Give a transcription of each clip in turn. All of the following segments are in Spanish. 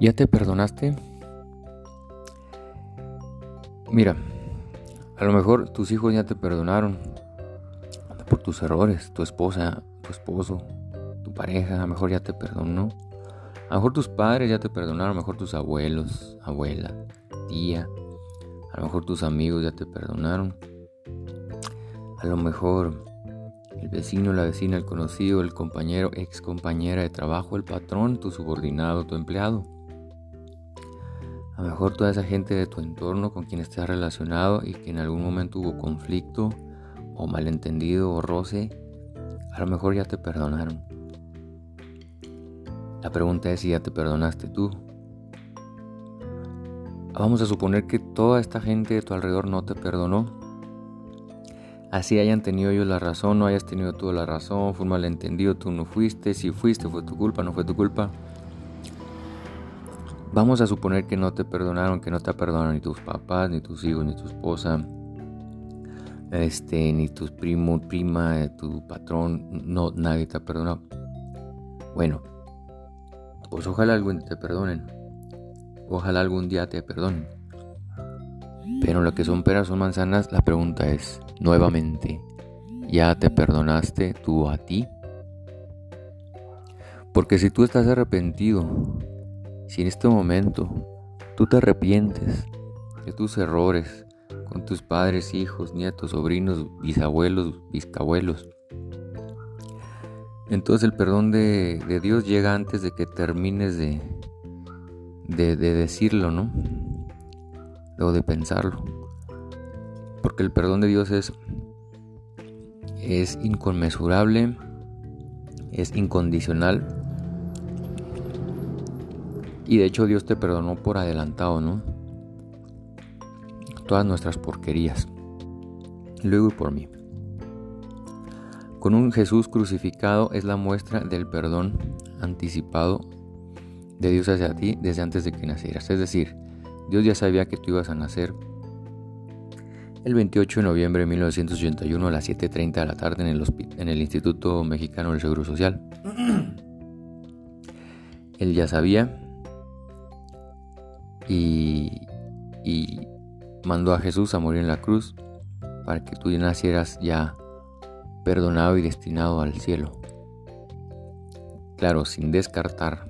¿Ya te perdonaste? Mira, a lo mejor tus hijos ya te perdonaron por tus errores, tu esposa, tu esposo, tu pareja, a lo mejor ya te perdonó. A lo mejor tus padres ya te perdonaron, a lo mejor tus abuelos, abuela, tía, a lo mejor tus amigos ya te perdonaron. A lo mejor el vecino, la vecina, el conocido, el compañero, ex compañera de trabajo, el patrón, tu subordinado, tu empleado. A lo mejor toda esa gente de tu entorno con quien estás relacionado y que en algún momento hubo conflicto o malentendido o roce, a lo mejor ya te perdonaron. La pregunta es si ya te perdonaste tú. Vamos a suponer que toda esta gente de tu alrededor no te perdonó Así hayan tenido ellos la razón, no hayas tenido tú la razón, fue un malentendido, tú no fuiste, si fuiste fue tu culpa, no fue tu culpa. Vamos a suponer que no te perdonaron, que no te perdonaron ni tus papás, ni tus hijos, ni tu esposa, este, ni tus primos, prima, eh, tu patrón, no, nadie te ha perdonado. Bueno, pues ojalá algún te perdonen. Ojalá algún día te perdonen. Pero lo que son peras o manzanas, la pregunta es, nuevamente, ¿ya te perdonaste tú a ti? Porque si tú estás arrepentido, si en este momento tú te arrepientes de tus errores con tus padres, hijos, nietos, sobrinos, bisabuelos, biscabuelos, entonces el perdón de, Dios llega antes de que termines de, de, de decirlo, ¿no? Luego de pensarlo. Porque el perdón de Dios es, es inconmensurable, es incondicional. Y de hecho Dios te perdonó por adelantado, ¿no? Todas nuestras porquerías. Luego y por mí. Con un Jesús crucificado es la muestra del perdón anticipado de Dios hacia ti desde antes de que nacieras. Es decir, Dios ya sabía que tú ibas a nacer el 28 de noviembre de 1981 a las 7.30 de la tarde en el, en el Instituto Mexicano del Seguro Social. Él ya sabía y, mandó a Jesús a morir en la cruz para que tú nacieras ya perdonado y destinado al cielo. Claro, sin descartar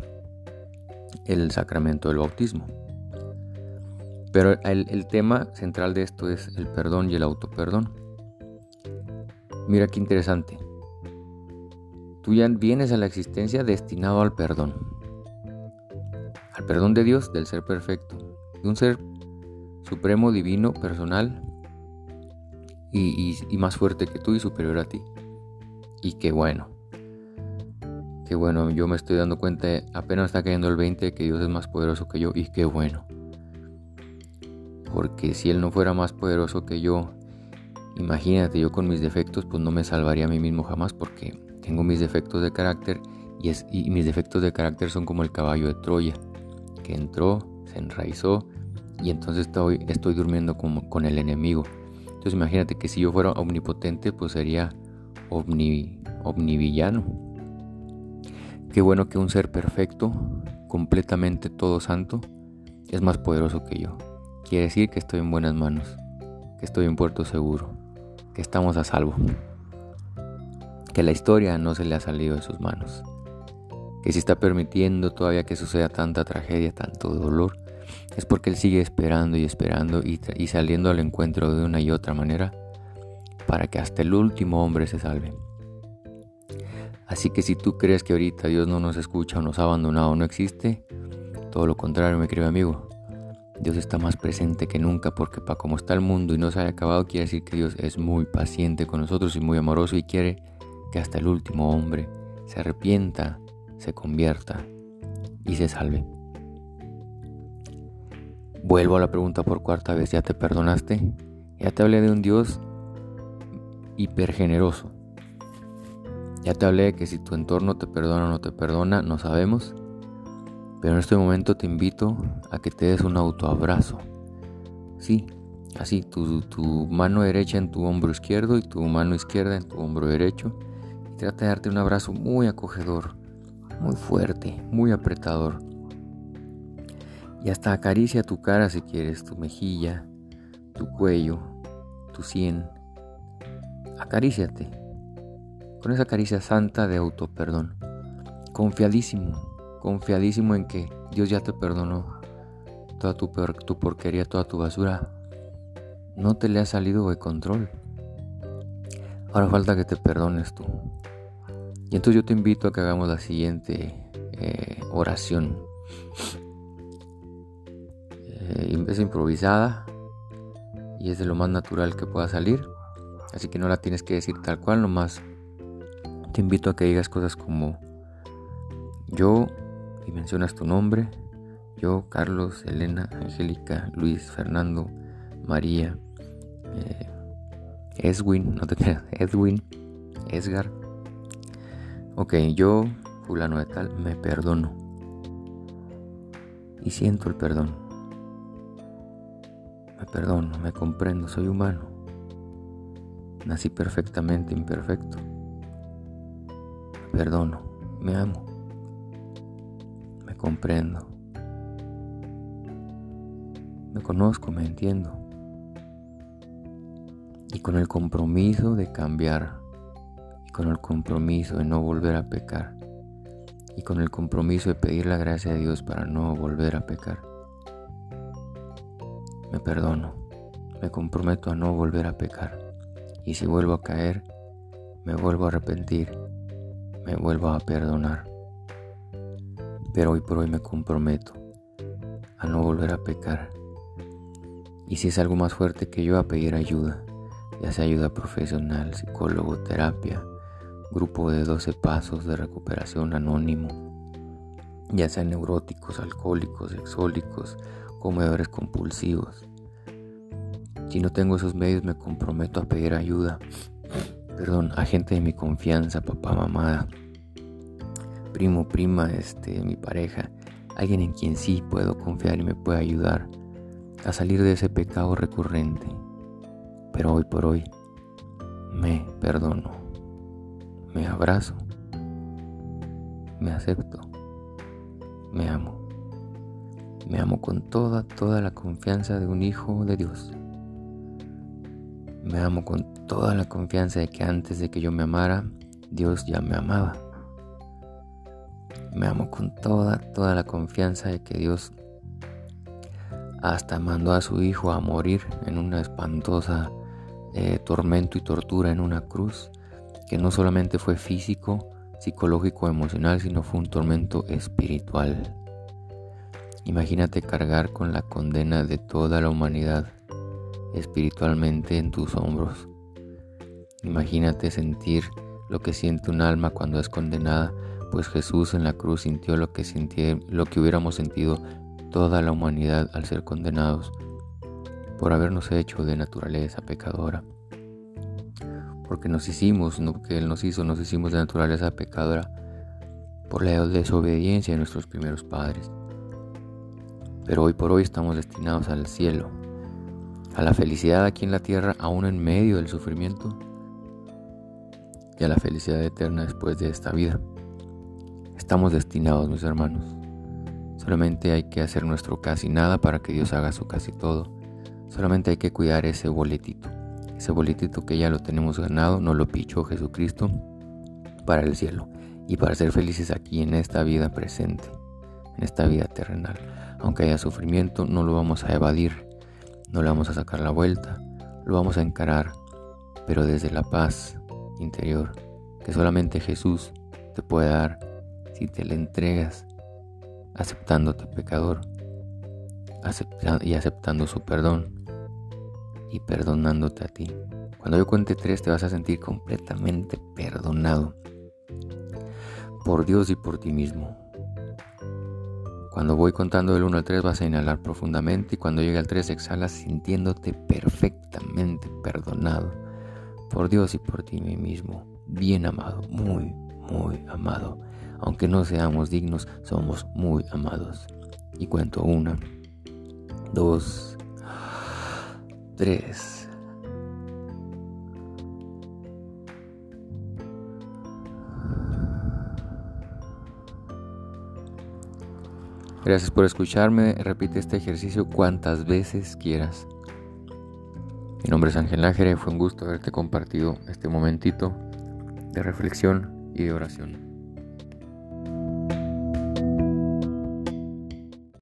el sacramento del bautismo. Pero el, tema central de esto es el perdón y el autoperdón. Mira qué interesante. Tú ya vienes a la existencia destinado al perdón. Al perdón de Dios, del ser perfecto. De un ser supremo, divino, personal y, y, más fuerte que tú y superior a ti. Y qué bueno. Qué bueno, yo me estoy dando cuenta, apenas está cayendo el 20 que Dios es más poderoso que yo y qué bueno porque si Él no fuera más poderoso que yo, imagínate, yo con mis defectos, pues no me salvaría a mí mismo jamás, porque tengo mis defectos de carácter y, es, mis defectos de carácter son como el caballo de Troya, entró, se enraizó y entonces estoy, estoy durmiendo con, con el enemigo. Entonces imagínate que si yo fuera omnipotente, pues sería omni, omnivillano. Qué bueno que un ser perfecto, completamente todo santo, es más poderoso que yo. Quiere decir que estoy en buenas manos, que estoy en puerto seguro, que estamos a salvo, que la historia no se le ha salido de sus manos, que si está permitiendo todavía que suceda tanta tragedia, tanto dolor, es porque Él sigue esperando y esperando y, saliendo al encuentro de una y otra manera para que hasta el último hombre se salve. Así que si tú crees que ahorita Dios no nos escucha o nos ha abandonado o no existe, todo lo contrario, mi querido amigo, Dios está más presente que nunca porque para como está el mundo y no se haya acabado quiere decir que Dios es muy paciente con nosotros y muy amoroso y quiere que hasta el último hombre se arrepienta, se convierta y se salve. Vuelvo a la pregunta por cuarta vez, ¿ya te perdonaste? Ya te hablé de un Dios hipergeneroso. Ya te hablé de que si tu entorno te perdona o no te perdona, no sabemos. Pero en este momento te invito a que te des un autoabrazo. Sí, así, tu, tu, mano derecha en tu hombro izquierdo y tu mano izquierda en tu hombro derecho. Y trata de darte un abrazo muy acogedor, muy fuerte, muy apretador. Y hasta acaricia tu cara si quieres, tu mejilla, tu cuello, tu sien. Acaríciate. Con esa caricia santa de auto perdón. Confiadísimo, confiadísimo en que Dios ya te perdonó toda tu, tu porquería, toda tu basura. No te le ha salido de control. Ahora falta que te perdones tú. Y entonces yo te invito a que hagamos la siguiente eh, oración. Eh, es improvisada y es de lo más natural que pueda salir. Así que no la tienes que decir tal cual, nomás te invito a que digas cosas como yo y mencionas tu nombre. Yo, Carlos, Elena, Angélica, Luis, Fernando, María, eh, Edwin, no te creas, Edwin, Edgar. Ok, yo, fulano de tal, me perdono. Y siento el perdón. Me perdono, me comprendo, soy humano. Nací perfectamente imperfecto. Me perdono, me amo. Me comprendo. Me conozco, me entiendo y con el compromiso de cambiar con el compromiso de no volver a pecar y con el compromiso de pedir la gracia de Dios para no volver a pecar. Me perdono, me comprometo a no volver a pecar y si vuelvo a caer, me vuelvo a arrepentir, me vuelvo a perdonar. Pero hoy por hoy me comprometo a no volver a pecar. Y si es algo más fuerte que yo, a pedir ayuda ya sea ayuda profesional, psicólogo, terapia, grupo de 12 pasos de recuperación anónimo, ya sean neuróticos, alcohólicos, exólicos, comedores compulsivos. Si no tengo esos medios me comprometo a pedir ayuda, perdón, a gente de mi confianza, papá, mamá, primo, prima, este, mi pareja, alguien en quien sí puedo confiar y me puede ayudar a salir de ese pecado recurrente. Pero hoy por hoy me perdono, me abrazo, me acepto, me amo. Me amo con toda, toda la confianza de un hijo de Dios. Me amo con toda la confianza de que antes de que yo me amara, Dios ya me amaba. Me amo con toda, toda la confianza de que Dios hasta mandó a su hijo a morir en una espantosa eh, tormento y tortura en una cruz, que no solamente fue físico, psicológico, emocional, sino fue un tormento espiritual. Imagínate cargar con la condena de toda la humanidad espiritualmente en tus hombros. Imagínate sentir lo que siente un alma cuando es condenada, pues Jesús en la cruz sintió lo que, sintió, lo que hubiéramos sentido toda la humanidad al ser condenados por habernos hecho de naturaleza pecadora. Porque nos hicimos, no porque Él nos hizo, nos hicimos de naturaleza pecadora por la desobediencia de nuestros primeros padres. Pero hoy por hoy estamos destinados al cielo, a la felicidad aquí en la tierra, aún en medio del sufrimiento, y a la felicidad eterna después de esta vida. Estamos destinados, mis hermanos. Solamente hay que hacer nuestro casi nada para que Dios haga su casi todo. Solamente hay que cuidar ese boletito. Ese boletito que ya lo tenemos ganado, nos lo pichó Jesucristo para el cielo y para ser felices aquí en esta vida presente, en esta vida terrenal. Aunque haya sufrimiento, no lo vamos a evadir, no le vamos a sacar la vuelta, lo vamos a encarar, pero desde la paz interior que solamente Jesús te puede dar si te le entregas aceptándote pecador y aceptando su perdón y perdonándote a ti. Cuando yo cuente tres te vas a sentir completamente perdonado por Dios y por ti mismo. Cuando voy contando del 1 al 3 vas a inhalar profundamente y cuando llegue al 3 exhalas sintiéndote perfectamente perdonado por Dios y por ti mismo. Bien amado, muy, muy amado. Aunque no seamos dignos, somos muy amados. Y cuento una, dos, 3. Gracias por escucharme. Repite este ejercicio cuantas veces quieras. Mi nombre es Ángel Nájere. Fue un gusto haberte compartido este momentito de reflexión y de oración.